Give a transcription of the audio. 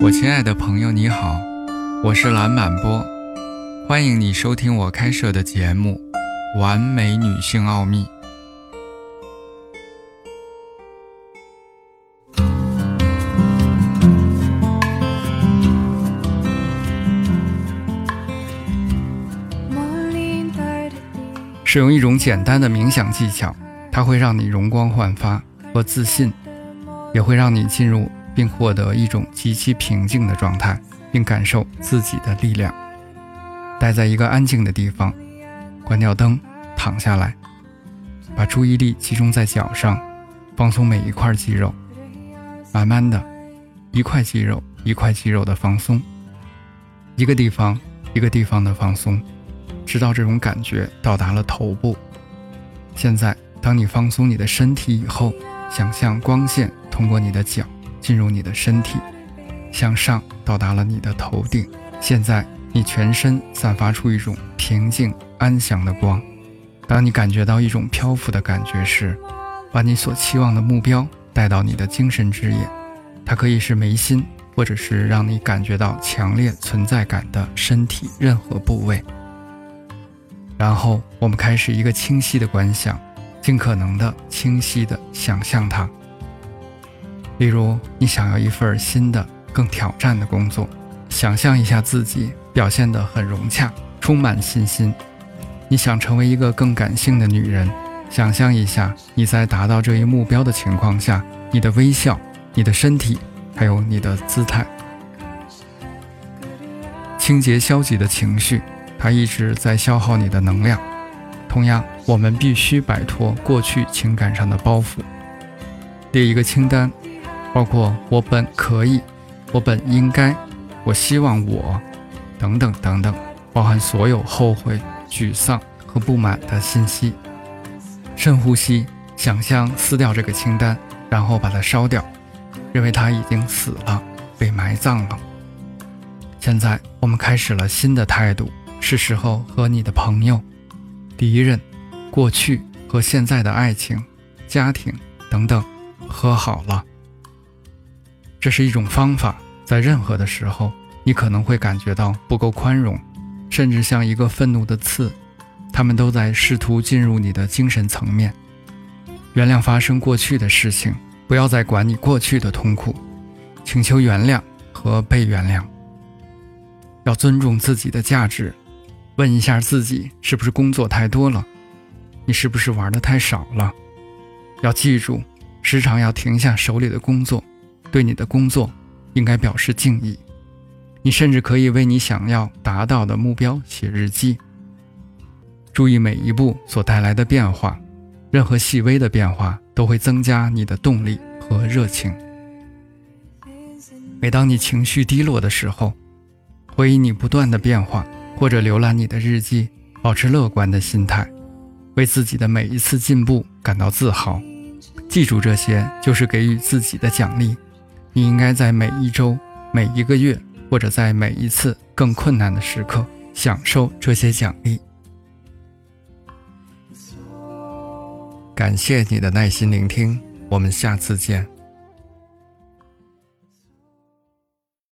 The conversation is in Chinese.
我亲爱的朋友，你好，我是蓝满波，欢迎你收听我开设的节目《完美女性奥秘》。使用一种简单的冥想技巧，它会让你容光焕发和自信，也会让你进入。并获得一种极其平静的状态，并感受自己的力量。待在一个安静的地方，关掉灯，躺下来，把注意力集中在脚上，放松每一块肌肉。慢慢的，一块肌肉一块肌肉的放松，一个地方一个地方的放松，直到这种感觉到达了头部。现在，当你放松你的身体以后，想象光线通过你的脚。进入你的身体，向上到达了你的头顶。现在你全身散发出一种平静安详的光。当你感觉到一种漂浮的感觉时，把你所期望的目标带到你的精神之眼。它可以是眉心，或者是让你感觉到强烈存在感的身体任何部位。然后我们开始一个清晰的观想，尽可能的清晰的想象它。例如，你想要一份新的、更挑战的工作，想象一下自己表现得很融洽，充满信心。你想成为一个更感性的女人，想象一下你在达到这一目标的情况下，你的微笑、你的身体，还有你的姿态。清洁消极的情绪，它一直在消耗你的能量。同样，我们必须摆脱过去情感上的包袱，列一个清单。包括我本可以，我本应该，我希望我，等等等等，包含所有后悔、沮丧和不满的信息。深呼吸，想象撕掉这个清单，然后把它烧掉，认为它已经死了，被埋葬了。现在我们开始了新的态度，是时候和你的朋友、敌人、过去和现在的爱情、家庭等等和好了。这是一种方法，在任何的时候，你可能会感觉到不够宽容，甚至像一个愤怒的刺，他们都在试图进入你的精神层面。原谅发生过去的事情，不要再管你过去的痛苦，请求原谅和被原谅。要尊重自己的价值，问一下自己是不是工作太多了，你是不是玩的太少了？要记住，时常要停下手里的工作。对你的工作，应该表示敬意。你甚至可以为你想要达到的目标写日记。注意每一步所带来的变化，任何细微的变化都会增加你的动力和热情。每当你情绪低落的时候，回忆你不断的变化，或者浏览你的日记，保持乐观的心态，为自己的每一次进步感到自豪。记住，这些就是给予自己的奖励。你应该在每一周、每一个月，或者在每一次更困难的时刻，享受这些奖励。感谢你的耐心聆听，我们下次见。